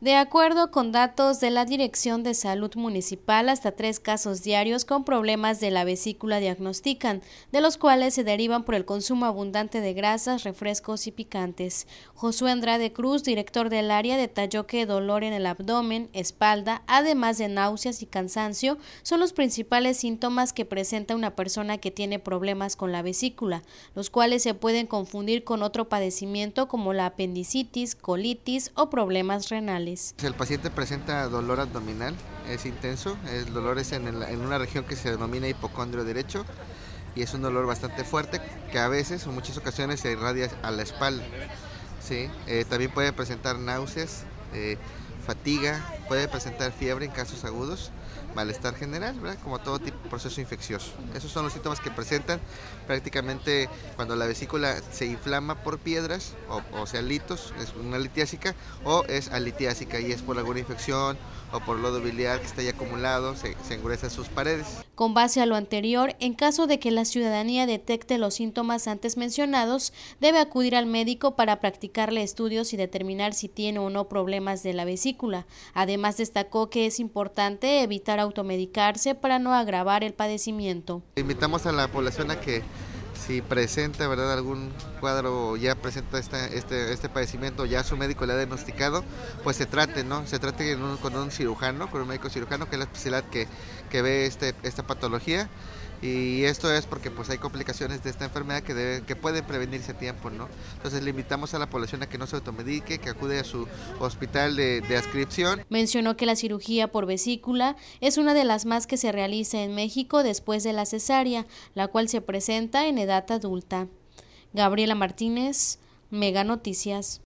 De acuerdo con datos de la Dirección de Salud Municipal, hasta tres casos diarios con problemas de la vesícula diagnostican, de los cuales se derivan por el consumo abundante de grasas, refrescos y picantes. Josué Andrade Cruz, director del área, detalló que dolor en el abdomen, espalda, además de náuseas y cansancio, son los principales síntomas que presenta una persona que tiene problemas con la vesícula, los cuales se pueden confundir con otro padecimiento como la apendicitis, colitis o problemas renales. El paciente presenta dolor abdominal, es intenso, el dolor es en, una región que se denomina hipocondrio derecho y es un dolor bastante fuerte que a veces o muchas ocasiones se irradia a la espalda. ¿sí? Eh, también puede presentar náuseas, eh, fatiga, puede presentar fiebre en casos agudos, malestar general, como todo tipo proceso infeccioso. Esos son los síntomas que presentan prácticamente cuando la vesícula se inflama por piedras, o, sea, litos, es una litiásica, o es alitiásica y es por alguna infección o por lodo biliar que está ahí acumulado, se, se engruesan sus paredes. Con base a lo anterior, en caso de que la ciudadanía detecte los síntomas antes mencionados, debe acudir al médico para practicarle estudios y determinar si tiene o no problemas de la vesícula. Además, destacó que es importante evitar automedicarse para no agravar el padecimiento. Invitamos a la población a que si presenta verdad algún cuadro ya presenta este, este padecimiento, ya su médico le ha diagnosticado, pues se trate, ¿no? Se trate con un cirujano, con un médico cirujano, que es la especialidad que, que ve este, esta patología y esto es porque pues hay complicaciones de esta enfermedad que, que pueden prevenirse a tiempo, ¿no? Entonces le invitamos a la población a que no se automedique, que acude a su hospital de, de adscripción. Mencionó que la cirugía por vesícula es una de las más que se realiza en México después de la cesárea, la cual se presenta en edad adulta. Gabriela Martínez, Mega Noticias.